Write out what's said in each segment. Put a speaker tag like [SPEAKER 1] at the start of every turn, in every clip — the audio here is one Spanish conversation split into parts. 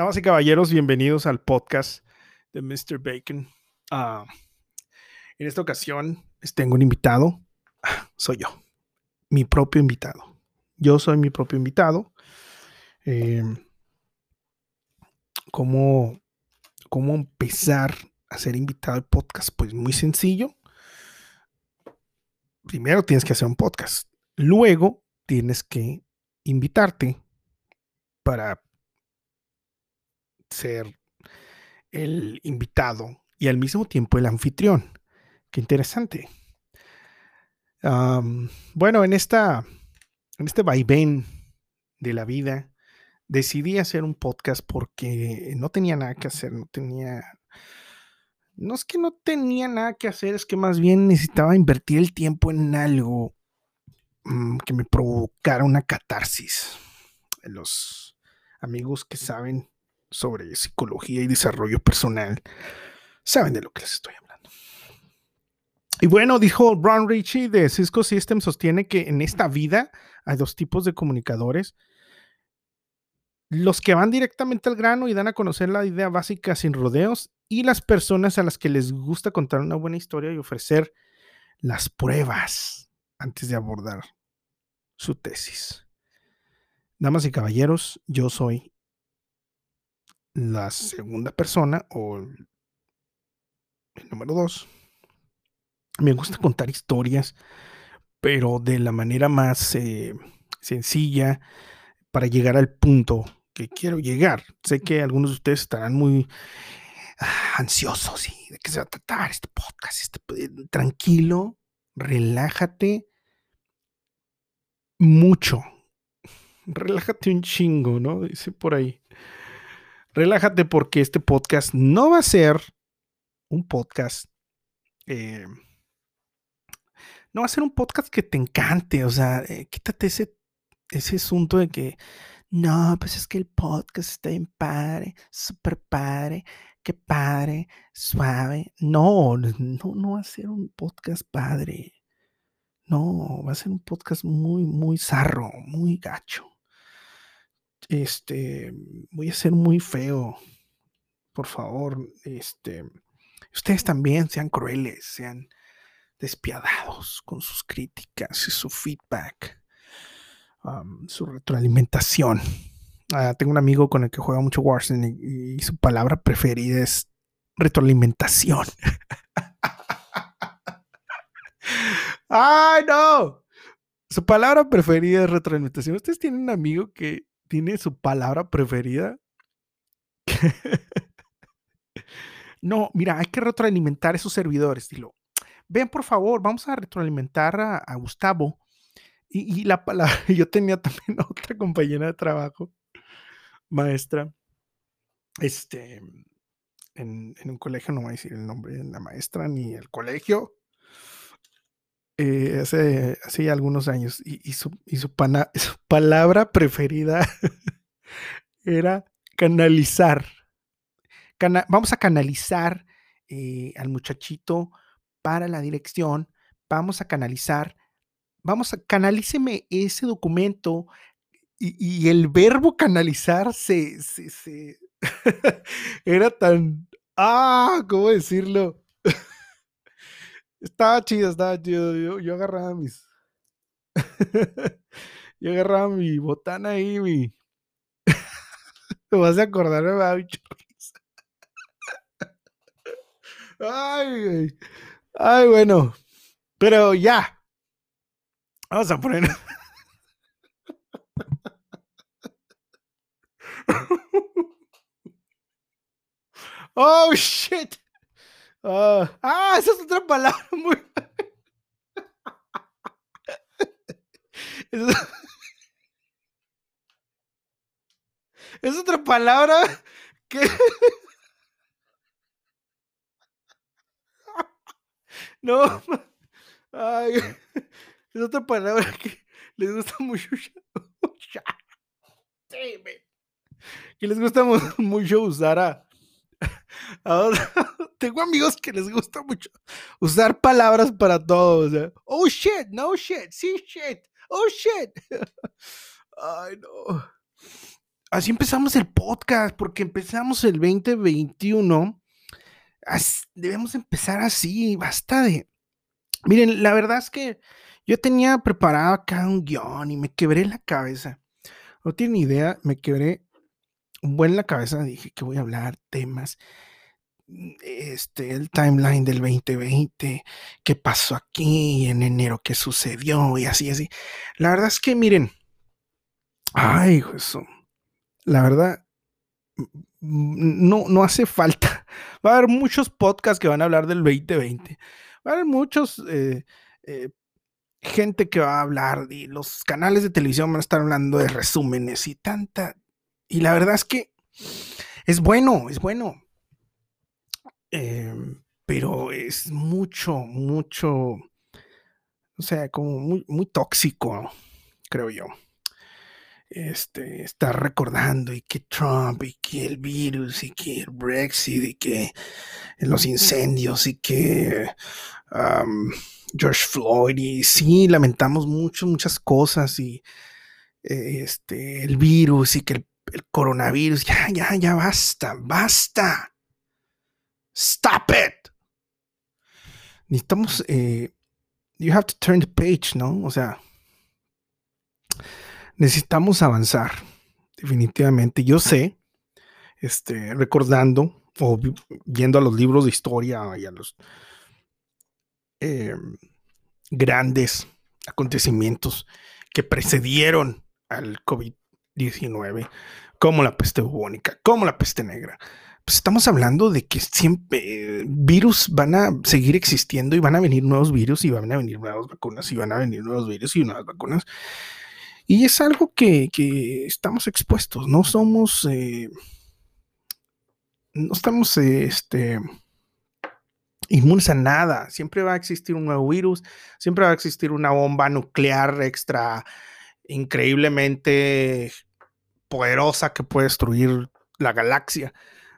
[SPEAKER 1] Damas y caballeros, bienvenidos al podcast de Mr. Bacon. Ah, en esta ocasión tengo un invitado. Soy yo, mi propio invitado. Yo soy mi propio invitado. Eh, ¿cómo, ¿Cómo empezar a ser invitado al podcast? Pues muy sencillo. Primero tienes que hacer un podcast. Luego tienes que invitarte para ser el invitado y al mismo tiempo el anfitrión. Qué interesante. bueno, en esta, en este vaivén de la vida, decidí hacer un podcast porque no tenía nada que hacer, no tenía, no es que no tenía nada que hacer, es que más bien necesitaba invertir el tiempo en algo Mm, que me provocara una catarsis. Los amigos que saben sobre psicología y desarrollo personal saben de lo que les estoy hablando. Y bueno, dijo Ron Ritchie de Cisco System, sostiene que en esta vida hay dos tipos de comunicadores. Los que van directamente al grano y dan a conocer la idea básica sin rodeos y las personas a las que les gusta contar una buena historia y ofrecer las pruebas antes de abordar su tesis. Damas y caballeros, yo soy la segunda persona o el número dos. Me gusta contar historias, pero de la manera más eh, sencilla para llegar al punto que quiero llegar. Sé que algunos de ustedes estarán muy ah, ansiosos y de qué se va a tratar este podcast. Este, tranquilo, relájate mucho. Relájate un chingo, ¿no? Dice por ahí. Relájate porque este podcast no va a ser un podcast. Eh, no va a ser un podcast que te encante. O sea, eh, quítate ese, ese asunto de que no, pues es que el podcast está en padre, súper padre, qué padre, suave. No, no, no va a ser un podcast padre. No, va a ser un podcast muy, muy zarro, muy gacho. Este, voy a ser muy feo. Por favor, este, ustedes también sean crueles, sean despiadados con sus críticas y su feedback, su retroalimentación. Ah, tengo un amigo con el que juega mucho Warzone y su palabra preferida es retroalimentación. ¡Ay, no! Su palabra preferida es retroalimentación. ¿Ustedes tienen un amigo que tiene su palabra preferida? no, mira, hay que retroalimentar esos servidores. Dilo, ven por favor, vamos a retroalimentar a, Gustavo. Y, la palabra, yo tenía también otra compañera de trabajo, maestra, este, en, en un colegio, no voy a decir el nombre de la maestra ni el colegio, eh, hace, hace, algunos años y, su, palabra preferida era canalizar. vamos a canalizar eh, al muchachito para la dirección, vamos a canalizar, vamos a canalíceme ese documento y, el verbo canalizar se, se era tan, ah, ¿cómo decirlo? Estaba chido, estaba chido. Yo, agarraba mis. yo agarraba mi botana ahí, mi. Te vas a acordar, me va a Ay, ay, bueno. Pero ya. Vamos a poner. oh, shit. Ah, ah esa es otra palabra muy. es... es otra palabra que. no. Ay, es otra palabra que les gusta mucho. que les gusta mucho usar a Tengo amigos que les gusta mucho usar palabras para todo. oh shit, no shit, sí shit, oh shit. Ay, no. Así empezamos el podcast, porque empezamos el 2021. debemos empezar así, basta de... Miren, la verdad es que yo tenía preparado acá un guion y me quebré la cabeza. No tienen idea, me quebré un buen la cabeza. Dije que voy a hablar temas este, el timeline del 2020, qué pasó aquí en enero, qué sucedió y así, así. La verdad es que miren, ay, eso, la verdad, no, no hace falta. Va a haber muchos podcasts que van a hablar del 2020. Va a haber muchos eh, eh, gente que va a hablar y los canales de televisión van a estar hablando de resúmenes y tanta. Y la verdad es que es bueno, es bueno. Em, pero es mucho, mucho, o sea, como muy, muy tóxico, creo yo. Este, estar recordando y que Trump y que el virus y que el Brexit y que los incendios y que George Floyd y sí, lamentamos mucho, muchas cosas y este, el virus y que el, el coronavirus, ya, ya, ya basta, basta. Stop it. Necesitamos, eh, you have to turn the page, ¿no? O sea, necesitamos avanzar, definitivamente. Yo sé, este, recordando o viendo a los libros de historia y a los eh, grandes acontecimientos que precedieron al COVID-19, como la peste bubónica, como la peste negra, pues, estamos hablando de que siempre virus van a seguir existiendo y van a venir nuevos virus y van a venir nuevas vacunas y van a venir nuevos virus y nuevas vacunas. Y es algo que, estamos expuestos, no somos, eh, no estamos este, inmunes a nada. Siempre va a existir un nuevo virus, siempre va a existir una bomba nuclear extra increíblemente poderosa que puede destruir la galaxia.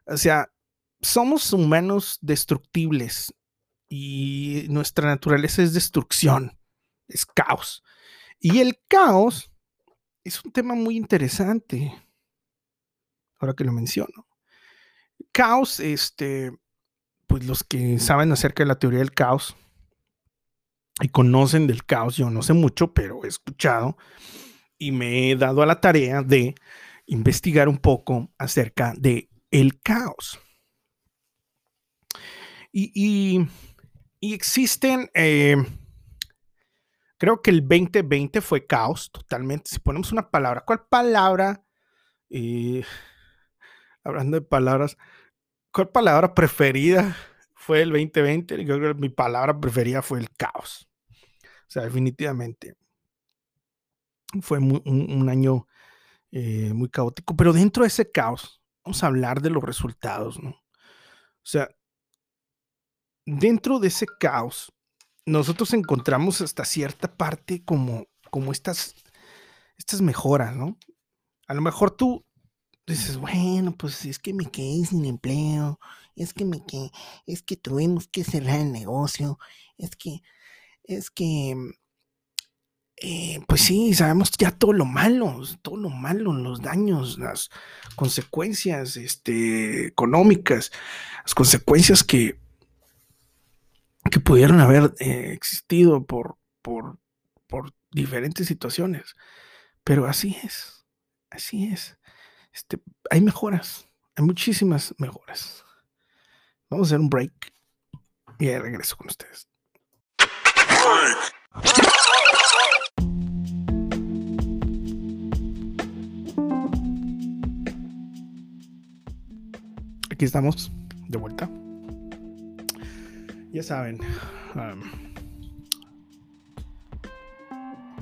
[SPEAKER 1] O sea, somos humanos destructibles y nuestra naturaleza es destrucción, es caos. Y el caos es un tema muy interesante, ahora que lo menciono. Caos, este, pues los que saben acerca de la teoría del caos y conocen del caos, yo no sé mucho, pero he escuchado y me he dado a la tarea de investigar un poco acerca de el caos. Y, existen, eh, creo que el 2020 fue caos totalmente. Si ponemos una palabra, ¿cuál palabra? Eh, hablando de palabras, ¿cuál palabra preferida fue el 2020? Yo creo que mi palabra preferida fue el caos. O sea, definitivamente. Fue un, año eh, muy caótico, pero dentro de ese caos, vamos a hablar de los resultados, ¿no? O sea, dentro de ese caos, nosotros encontramos hasta cierta parte como, como estas, estas mejoras, ¿no? A lo mejor tú dices, bueno, pues es que me quedé sin empleo, es que me quedé, es que tuvimos que cerrar el negocio, es que, es que eh, pues sí, sabemos ya todo lo malo, todo lo malo, los daños, las consecuencias este, económicas, las consecuencias que, que pudieron haber eh, existido por, por, por diferentes situaciones. Pero así es, así es. Este, hay mejoras, hay muchísimas mejoras. Vamos a hacer un break y regreso con ustedes. aquí estamos de vuelta. Ya saben,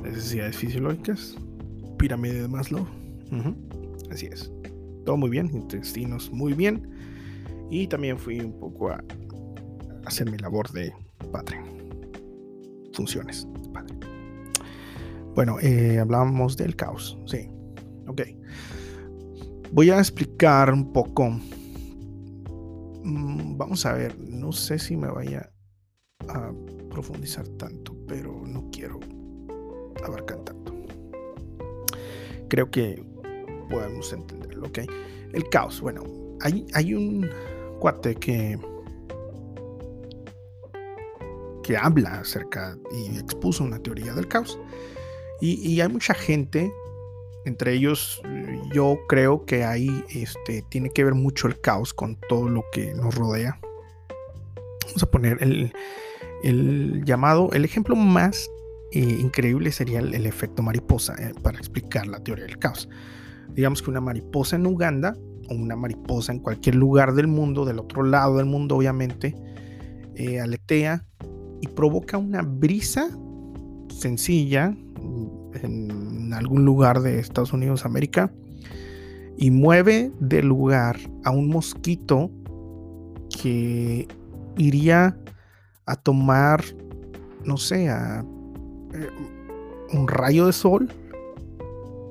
[SPEAKER 1] necesidades fisiológicas, pirámide de Maslow. Así es. Todo muy bien, intestinos muy bien. Y también fui un poco a hacer mi labor de padre. Funciones padre. Bueno, eh, hablábamos del caos. Sí. Ok. Voy a explicar un poco Mm, vamos a ver, no sé si me vaya a profundizar tanto, pero no quiero abarcar tanto. creo que podemos entenderlo, ¿ok? El caos, bueno, hay, hay un cuate que que habla acerca y expuso una teoría del caos. Y, hay mucha gente, entre ellos yo creo que ahí este, tiene que ver mucho el caos con todo lo que nos rodea. Vamos a poner el, llamado, el ejemplo más eh, increíble sería el, efecto mariposa eh, para explicar la teoría del caos. Digamos que una mariposa en Uganda o una mariposa en cualquier lugar del mundo, del otro lado del mundo obviamente, eh, aletea y provoca una brisa sencilla en algún lugar de Estados Unidos, América, y mueve del lugar a un mosquito que iría a tomar, no sé, a, eh, un rayo de sol,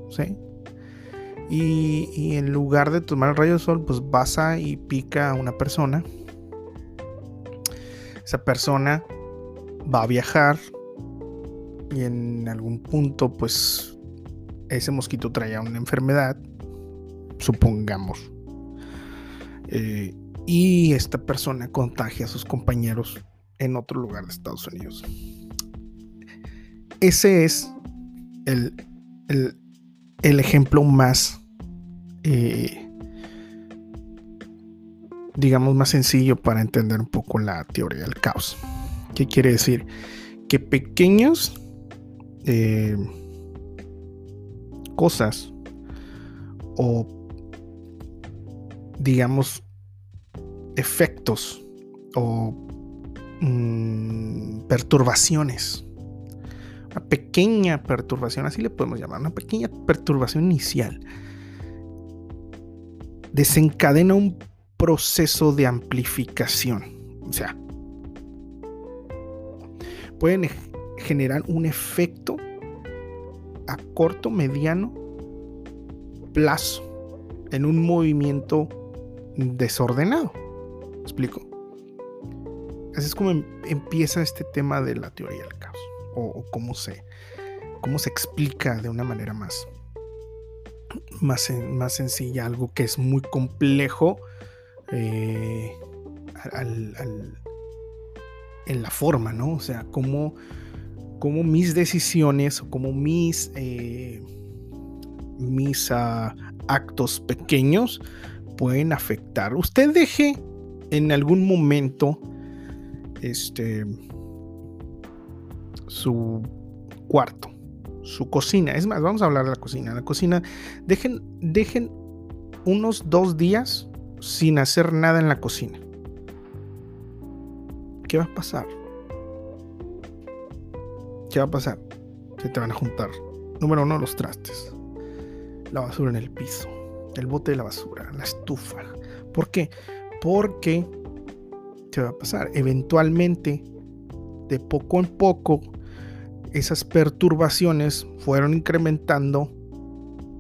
[SPEAKER 1] ¿sí? Y, en lugar de tomar el rayo sol, pues pasa y pica a una persona. Esa persona va a viajar y en algún punto pues ese mosquito traía una enfermedad, supongamos. Eh, y esta persona contagia a sus compañeros en otro lugar de Estados Unidos. Ese es el, el, ejemplo más, eh, digamos, más sencillo para entender un poco la teoría del caos. ¿Qué quiere decir? Que pequeños eh, cosas o digamos efectos o mm, perturbaciones una pequeña perturbación así le podemos llamar una pequeña perturbación inicial desencadena un proceso de amplificación o sea pueden generar un efecto a corto, mediano plazo en un movimiento desordenado. ¿Me explico? Así es como em, empieza este tema de la teoría del caos. O, cómo, se, cómo se explica de una manera más, más, más sencilla algo que es muy complejo eh, en la forma, ¿no? O sea, cómo, mis decisiones o cómo mis, eh, mis ah, actos pequeños pueden afectar. Usted deje en algún momento este su cuarto, su cocina. Es más, vamos a hablar de la cocina. La cocina, dejen, dejen unos dos días sin hacer nada en la cocina. ¿qué va a pasar? ¿Qué va a pasar? Se te van a juntar. Número uno, los trastes. La basura en el piso. El bote de la basura. La estufa. ¿Por qué? Porque, ¿qué va a pasar? Eventualmente, de poco en poco, esas perturbaciones fueron incrementando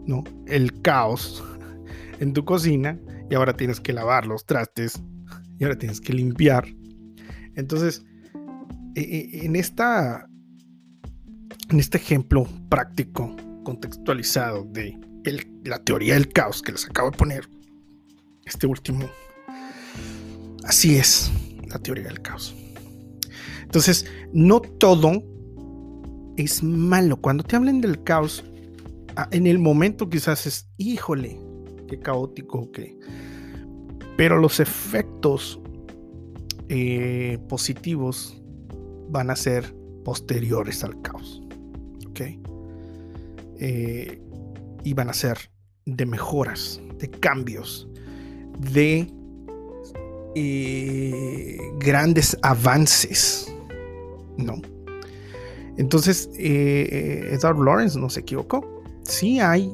[SPEAKER 1] ¿no? el caos en tu cocina y ahora tienes que lavar los trastes y ahora tienes que limpiar entonces, e, e, en, esta, en este ejemplo práctico, contextualizado de la teoría del caos que les acabo de poner, este último, así es la teoría del caos. Entonces, no todo es malo. Cuando te hablen del caos, en el momento quizás es, híjole, qué caótico, que... Pero los efectos eh, positivos van a ser posteriores al caos. ¿Ok? Eh, y van a ser de mejoras, de cambios, de eh, grandes avances. ¿No? Entonces, Edward Lawrence no se equivocó. Sí hay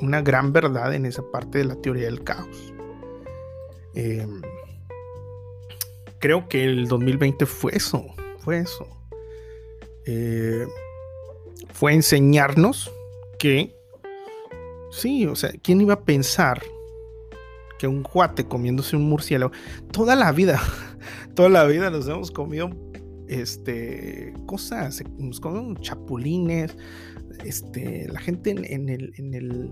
[SPEAKER 1] una gran verdad en esa parte de la teoría del caos creo que el 2020 fue eso, fue eso. Eh, fue enseñarnos que, sí, o sea, ¿quién iba a pensar que un cuate comiéndose un murciélago, toda la vida, toda la vida nos hemos comido este, cosas, nos comemos chapulines, este, la gente en, el, en el,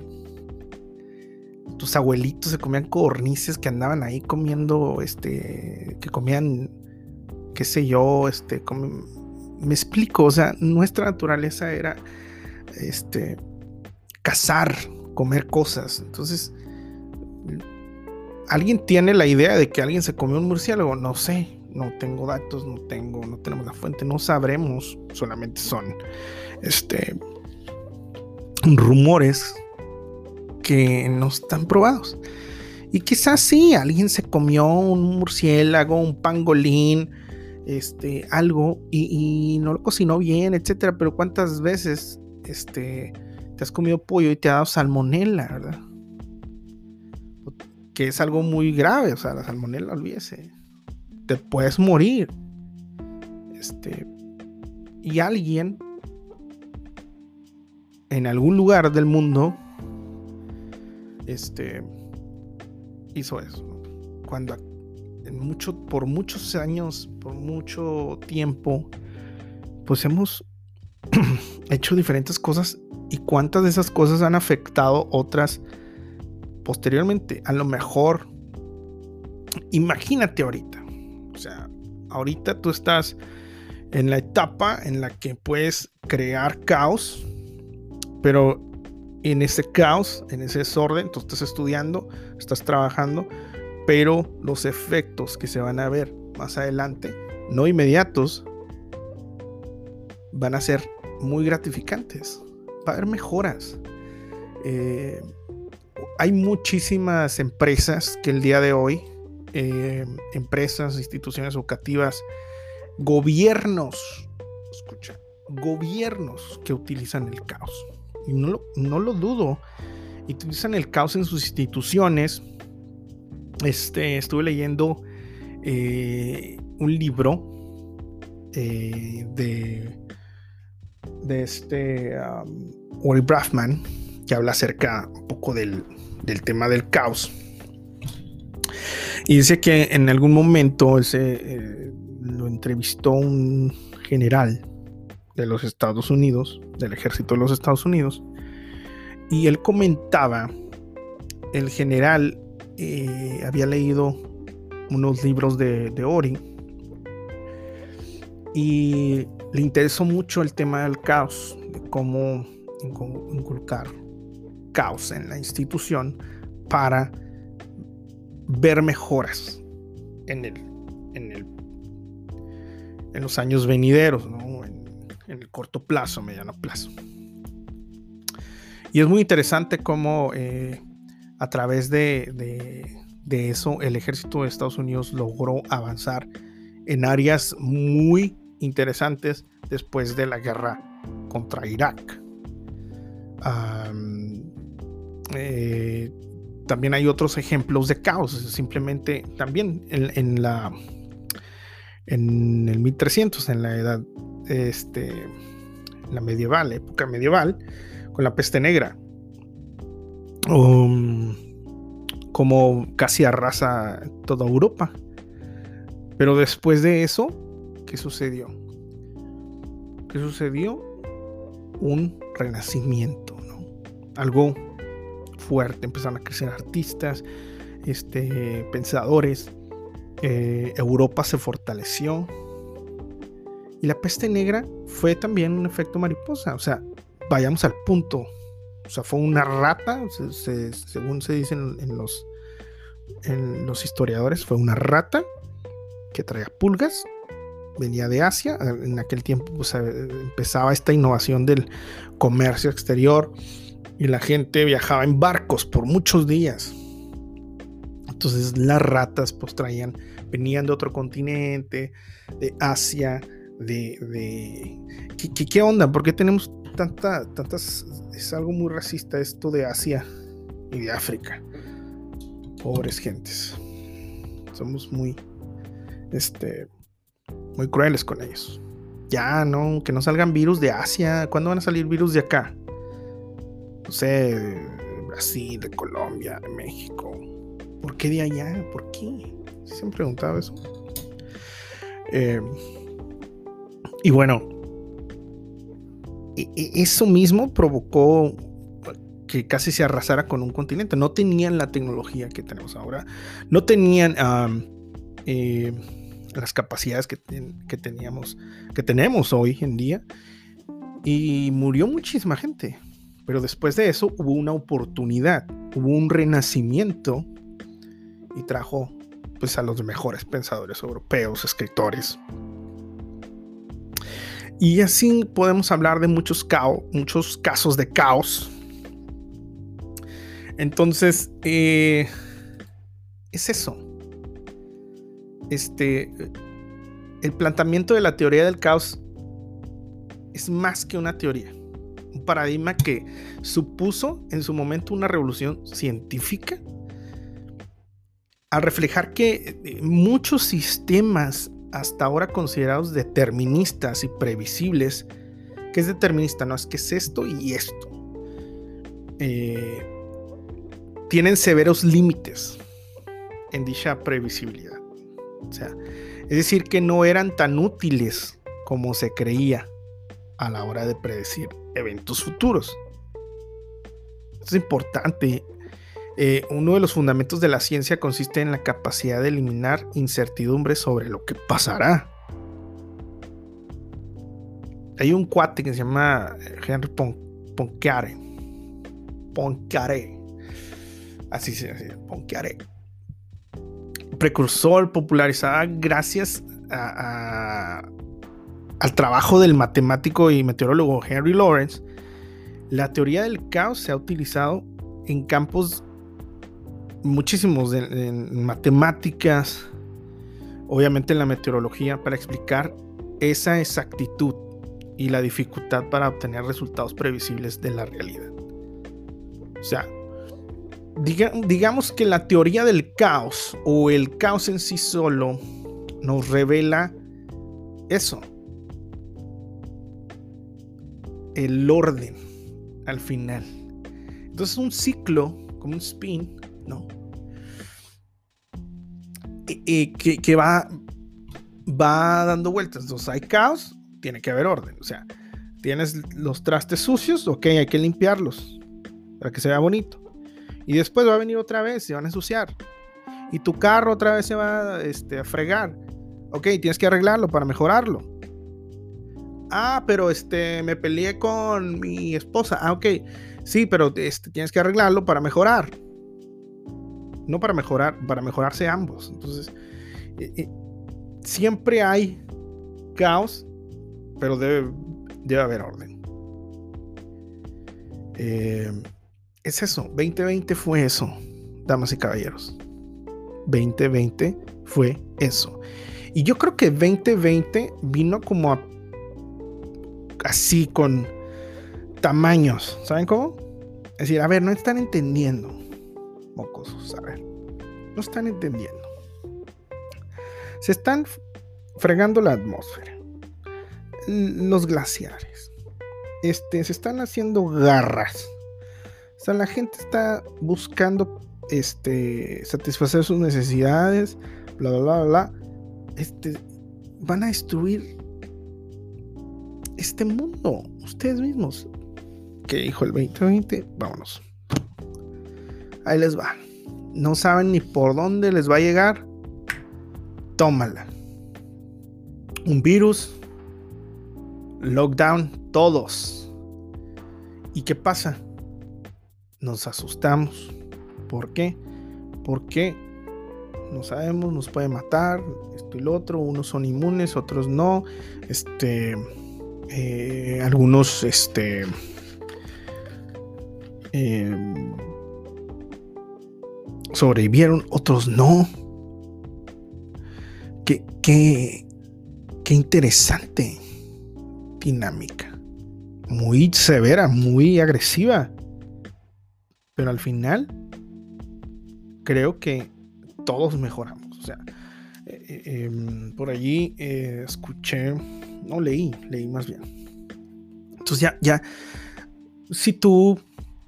[SPEAKER 1] tus abuelitos se comían cornices que andaban ahí comiendo, este, que comían, qué sé yo, este, me explico, o sea, nuestra naturaleza era, este, cazar, comer cosas, entonces, ¿alguien tiene la idea de que alguien se comió un murciélago? No sé, no tengo datos, no tengo, no tenemos la fuente, no sabremos, solamente son este rumores que no están probados. Y quizás sí, alguien se comió un murciélago, un pangolín, este, algo, y, no lo cocinó bien, etcétera. Pero cuántas veces este, te has comido pollo y te ha dado salmonela, ¿verdad? Que es algo muy grave, o sea, la salmonela, olvídese te puedes morir. Este, y alguien en algún lugar del mundo este, hizo eso. Cuando en mucho, por muchos años, por mucho tiempo, pues hemos hecho diferentes cosas y cuántas de esas cosas han afectado otras posteriormente. A lo mejor, imagínate ahorita, ahorita tú estás en la etapa en la que puedes crear caos, pero en ese caos, en ese desorden, tú estás estudiando, estás trabajando, pero los efectos que se van a ver más adelante, no inmediatos, van a ser muy gratificantes. Va a haber mejoras. Eh, hay muchísimas empresas que el día de hoy eh, empresas, instituciones educativas, gobiernos, escucha, gobiernos que utilizan el caos. Y no lo, no lo dudo, utilizan el caos en sus instituciones. Este, estuve leyendo eh, un libro eh, de, de este um, Ori Braffman que habla acerca un poco del, del tema del caos y dice que en algún momento eh, lo entrevistó un general de los Estados Unidos, del ejército de los Estados Unidos, y él comentaba, el general eh, había leído unos libros de, de Ori y le interesó mucho el tema del caos, de cómo inculcar caos en la institución para ver mejoras en el, en el en los años venideros, en, el corto plazo, mediano plazo. Y es muy interesante cómo eh, a través de, de, eso el ejército de Estados Unidos logró avanzar en áreas muy interesantes después de la guerra contra Irak. eh, también hay otros ejemplos de caos, simplemente también en, la en el 1300, en la edad este, la medieval, época medieval, con la peste negra, um, como casi arrasa toda Europa. Pero después de eso, ¿qué sucedió? ¿Qué sucedió? Un renacimiento, ¿no? Algo fuerte, empezaron a crecer artistas, este, pensadores, eh, Europa se fortaleció. Y la peste negra fue también un efecto mariposa, o sea, vayamos al punto. O sea, fue una rata, según se dicen en los, en los historiadores, fue una rata que traía pulgas, venía de Asia. En aquel tiempo pues, eh, empezaba esta innovación del comercio exterior y la gente viajaba en barcos por muchos días. Entonces las ratas pues traían, venían de otro continente, de Asia, de... de ¿qué, onda? ¿Por qué tenemos tanta, tantas... Es algo muy racista esto de Asia y de África. Pobres gentes. Somos muy... Este... Muy crueles con ellos. Ya, no, que no salgan virus de Asia. ¿Cuándo van a salir virus de acá? No sé, de Brasil, de Colombia, de México. ¿Por qué de allá? ¿Por qué? Se han preguntado eso. Eh, Y bueno, e, e, eso mismo provocó que casi se arrasara con un continente. No tenían la tecnología que tenemos ahora. No tenían eh, las capacidades que, que, teníamos, que tenemos hoy en día. Y murió muchísima gente. Pero después de eso hubo una oportunidad, hubo un renacimiento y trajo pues a los mejores pensadores europeos, escritores. Y así podemos hablar de muchos, caos, muchos casos de caos entonces, eh, es eso. Este, el planteamiento de la teoría del caos es más que una teoría. Un paradigma que supuso en su momento una revolución científica al reflejar que eh, muchos sistemas hasta ahora considerados deterministas y previsibles, que es determinista, no es que es esto y esto. Eh, tienen severos límites en dicha previsibilidad. O sea, es decir, que no eran tan útiles como se creía a la hora de predecir eventos futuros. Es importante. Eh, uno de los fundamentos de la ciencia consiste en la capacidad de eliminar incertidumbre sobre lo que pasará. Hay un cuate que se llama Henry Poincaré. Poincaré así se dice, Poincaré. Precursor popularizada gracias a, al trabajo del matemático y meteorólogo Henry Lawrence, la teoría del caos se ha utilizado en campos muchísimos, en matemáticas, obviamente en la meteorología, para explicar esa exactitud y la dificultad para obtener resultados previsibles de la realidad. O sea, digamos que la teoría del caos o el caos en sí solo nos revela eso. El orden al final. Entonces un ciclo, como un spin, ¿no? que, va, va dando vueltas. Entonces hay caos, tiene que haber orden. O sea, tienes los trastes sucios, ok, hay que limpiarlos para que se vea bonito. Y después va a venir otra vez, se van a ensuciar. Y tu carro otra vez se va este, a fregar. Ok, tienes que arreglarlo para mejorarlo. Ah, pero este, me peleé con mi esposa. Ah, ok. Sí, pero este, tienes que arreglarlo para mejorar. No para mejorar, para mejorarse ambos. Entonces, eh, eh, siempre hay caos, pero debe, haber orden. Eh, es eso, 2020 fue eso, damas y caballeros. 2020 fue eso. Y yo creo que 2020 vino como así con tamaños, ¿saben cómo? Es decir, a ver, no están entendiendo, mocosos, a ver, no están entendiendo. Se están fregando la atmósfera, los glaciares, este, se están haciendo garras o sea, la gente está buscando este, satisfacer sus necesidades, bla, bla, bla, bla. Este, van a destruir este mundo, ustedes mismos. ¿Qué dijo el 2020? Vámonos. Ahí les va. No saben ni por dónde les va a llegar. Tómala. Un virus. Lockdown. Todos. ¿Y qué pasa? nos asustamos. ¿Por qué? Porque no sabemos, nos puede matar, esto y lo otro, unos son inmunes, otros no, este, eh, algunos, este, em, sobrevivieron, otros no. Qué, qué, qué interesante dinámica, muy severa, muy agresiva. Pero al final, creo que todos mejoramos. O sea, eh, eh, em, por allí eh, escuché, no leí, leí más bien. Entonces ya, ya, si tú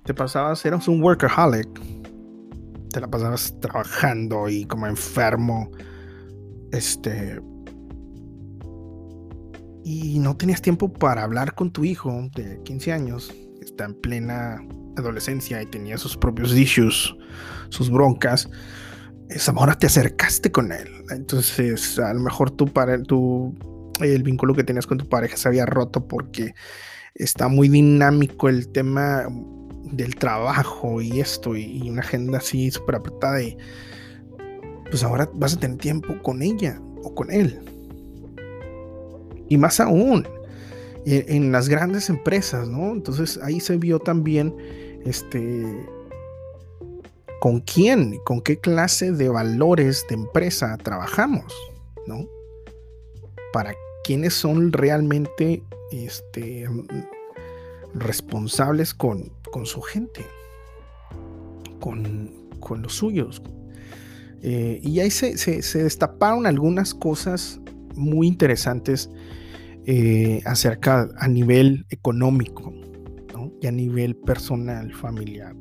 [SPEAKER 1] te pasabas, eras un workaholic, te la pasabas trabajando y como enfermo, este, y no tenías tiempo para hablar con tu hijo de 15 años, que está en plena adolescencia y tenía sus propios issues, sus broncas, ahora te acercaste con él. Entonces, a lo mejor tú, para, tu, el vínculo que tenías con tu pareja se había roto porque está muy dinámico el tema del trabajo y esto y, una agenda así súper apretada y pues ahora vas a tener tiempo con ella o con él. Y más aún, en, las grandes empresas, ¿no? Entonces ahí se vio también este con quién, con qué clase de valores de empresa trabajamos, ¿no? Para quiénes son realmente este, responsables con, con su gente, con, con los suyos. Eh, y ahí se, se, destaparon algunas cosas muy interesantes eh, acerca a nivel económico y a nivel personal, familiar.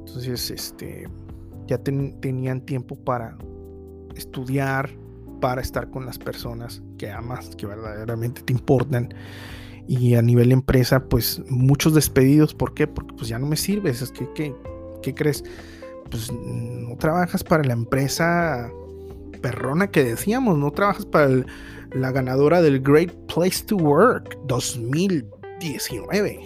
[SPEAKER 1] Entonces, este, ya tenían tiempo para estudiar, para estar con las personas que amas, que verdaderamente te importan. Y a nivel empresa, pues muchos despedidos. ¿Por qué? Porque pues ya no me sirves. ¿qué, qué crees? Pues no trabajas para la empresa perrona que decíamos, no trabajas para la ganadora del Great Place to Work 2019.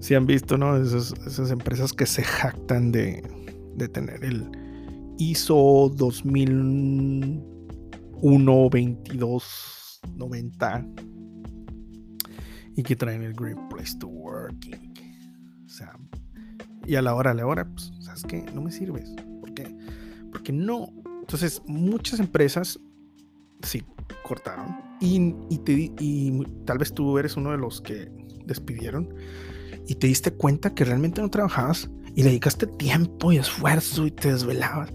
[SPEAKER 1] Si han visto, ¿no? esas empresas que se jactan de, de tener el ISO 2001 22 90 y que traen el Great Place to Work. Y, o sea, y a la hora, a la hora, pues, ¿sabes qué? No me sirves. ¿Por qué? Porque no. Entonces, muchas empresas sí cortaron y, y tal vez tú eres uno de los que despidieron y te diste cuenta que realmente no trabajabas y dedicaste tiempo y esfuerzo y te desvelabas.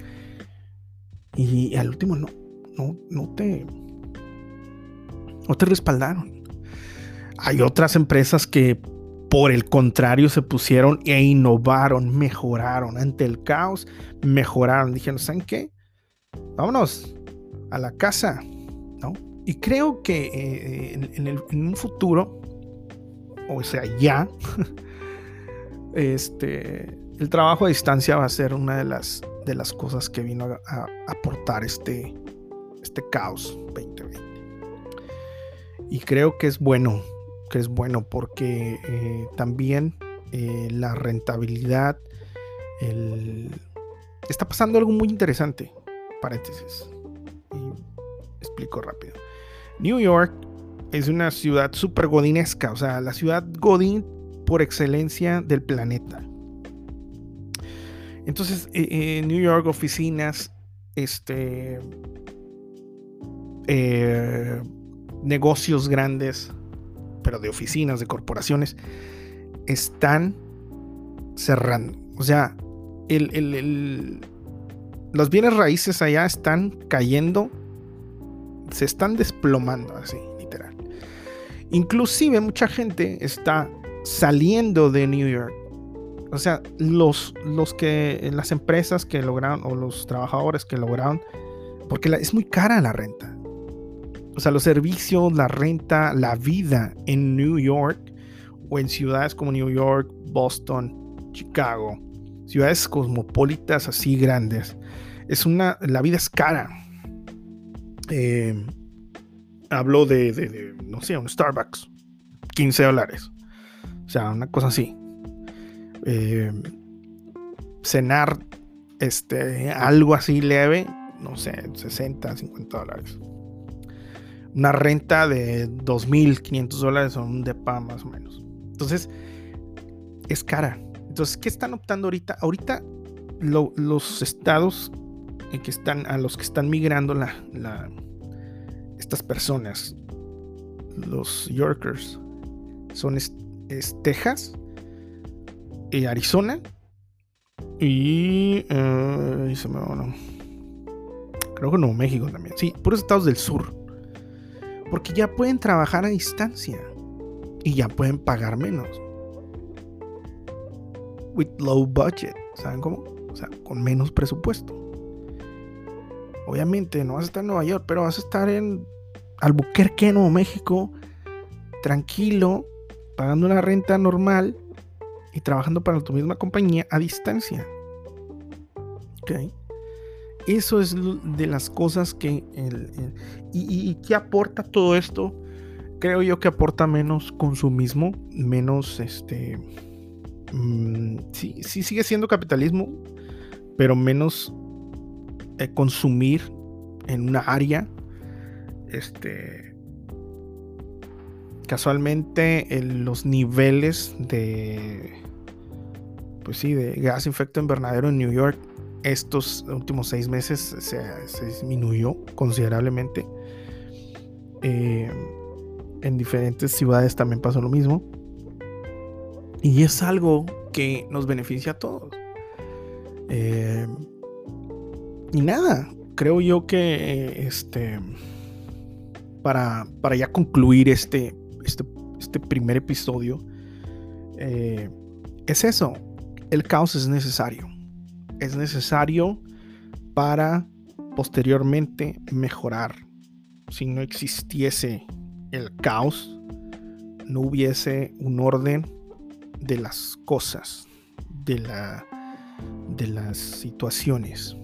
[SPEAKER 1] Y al último no, no, no te, no te respaldaron. Hay otras empresas que por el contrario se pusieron e innovaron, mejoraron ante el caos, mejoraron. Dijeron, ¿saben qué? Vámonos a la casa, ¿no? Y creo que eh, en, en un futuro, o sea, ya, este, el trabajo a distancia va a ser una de las, de las cosas que vino a, aportar este, este caos 2020. Y creo que es bueno, que es bueno porque eh, también eh, la rentabilidad, está pasando algo muy interesante. Paréntesis. explico rápido. New York es una ciudad súper godinesca, o sea, la ciudad godín por excelencia del planeta. Entonces, eh, en New York, oficinas, este, eh, negocios grandes, pero de oficinas, de corporaciones, están cerrando. O sea, los bienes raíces allá están cayendo, se están desplomando así, literal. Inclusive mucha gente está saliendo de New York o sea, los, los que, las empresas que lograron, o los trabajadores que lograron, porque es muy cara la renta. O sea, los servicios, la renta, la vida en New York o en ciudades como New York, Boston, Chicago, ciudades cosmopolitas así grandes, es una, la vida es cara. Eh, hablo de, de, no sé, un Starbucks, 15 dólares. O sea, una cosa así. Eh, cenar este, algo así leve, no sé, 60, 50 dólares. Una renta de 2.500 dólares o un depa más o menos. Entonces, es cara. Entonces, ¿qué están optando ahorita? Ahorita los estados en que están, a los que están migrando la, estas personas, los Yorkers, son Texas, Arizona y, eh, creo que Nuevo México también. Sí, puros estados del sur. Porque ya pueden trabajar a distancia y ya pueden pagar menos. With low budget, ¿saben cómo? O sea, con menos presupuesto. obviamente no vas a estar en Nueva York, pero vas a estar en Albuquerque, Nuevo México, tranquilo, pagando una renta normal y trabajando para tu misma compañía a distancia. ¿Ok? Eso es de las cosas que... y, qué aporta todo esto? Creo yo que aporta menos consumismo, menos este... Mm, sí, sí sigue siendo capitalismo, pero menos eh, consumir en una área. Este. Casualmente, los niveles de. Pues sí, de gas efecto invernadero en New York estos últimos seis meses se, disminuyó considerablemente. Eh, en diferentes ciudades también pasó lo mismo. Y es algo que nos beneficia a todos. Eh, y nada, creo yo que este para, para ya concluir este, este, este primer episodio, eh, es eso, el caos es necesario. Es necesario para posteriormente mejorar. Si no existiese el caos, no hubiese un orden de las cosas, de, la, de las situaciones.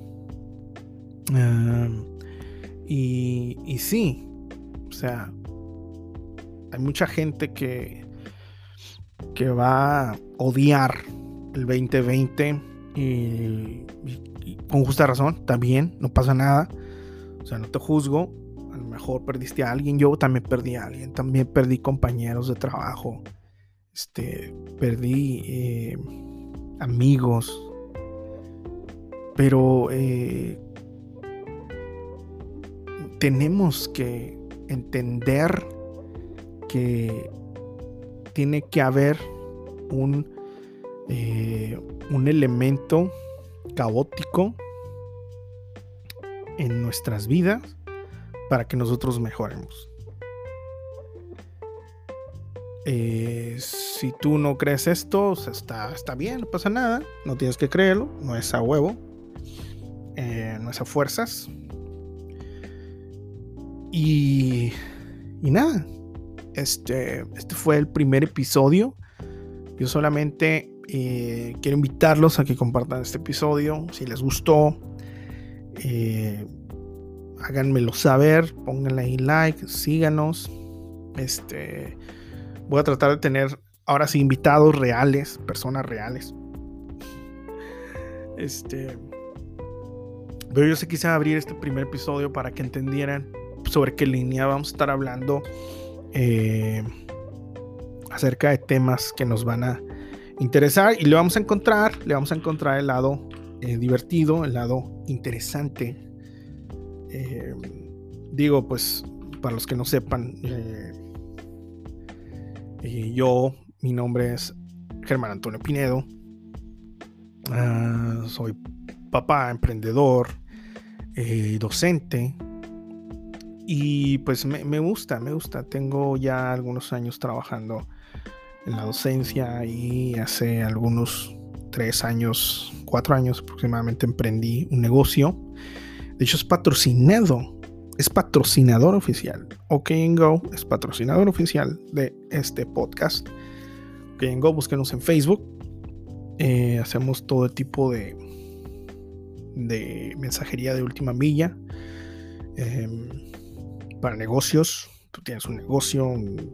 [SPEAKER 1] y, y sí, o sea, hay mucha gente que, que va a odiar el 2020 y, con justa razón, también, no pasa nada. O sea, no te juzgo. A lo mejor perdiste a alguien, yo también perdí a alguien, también perdí compañeros de trabajo, este, perdí eh, amigos, pero eh, tenemos que entender que tiene que haber un, eh, un elemento caótico en nuestras vidas para que nosotros mejoremos. Eh, si tú no crees esto, está, está bien, no pasa nada, no tienes que creerlo, no es a huevo, eh, no es a fuerzas, y, y nada, este, este fue el primer episodio. Yo solamente eh, quiero invitarlos a que compartan este episodio. Si les gustó, eh, háganmelo saber, pónganle ahí like, síganos. Este, voy a tratar de tener ahora sí invitados reales, personas reales. Este, pero yo se quise abrir este primer episodio para que entendieran sobre qué línea vamos a estar hablando eh, acerca de temas que nos van a interesar y le vamos a encontrar, le vamos a encontrar el lado eh, divertido, el lado interesante. Eh, digo, pues, para los que no sepan, yo, mi nombre es Germán Antonio Pinedo, ah, soy papá, emprendedor, docente, y pues me, gusta, me gusta. Tengo ya algunos años trabajando en la docencia y hace algunos tres años, cuatro años aproximadamente emprendí un negocio. De hecho es patrocinado, es patrocinador oficial. OK Go es patrocinador oficial de este podcast. OK Go, búsquenos en Facebook. Eh, hacemos todo tipo de, de mensajería de última milla. Em, para negocios. Tú tienes un negocio, un,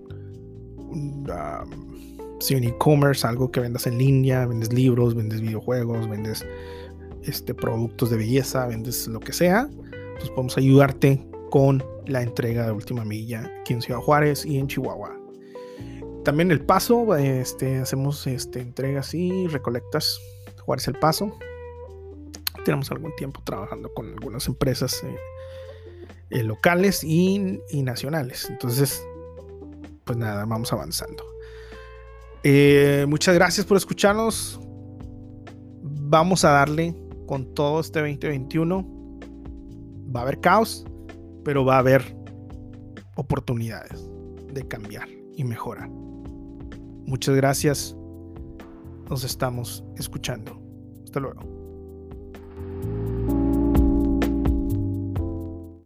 [SPEAKER 1] e-commerce, algo que vendas en línea, vendes libros, vendes videojuegos, vendes este, productos de belleza, vendes lo que sea. Pues podemos ayudarte con la entrega de última milla aquí en Ciudad Juárez y en Chihuahua. También el paso, este, hacemos este, entregas y recolectas. Juárez el paso. Tenemos algún tiempo trabajando con algunas empresas eh, eh, locales y, nacionales. Entonces, pues nada, vamos avanzando. Eh, muchas gracias por escucharnos. Vamos a darle con todo este 2021. Va a haber caos, pero va a haber oportunidades de cambiar y mejorar. Muchas gracias. Nos estamos escuchando. Hasta luego.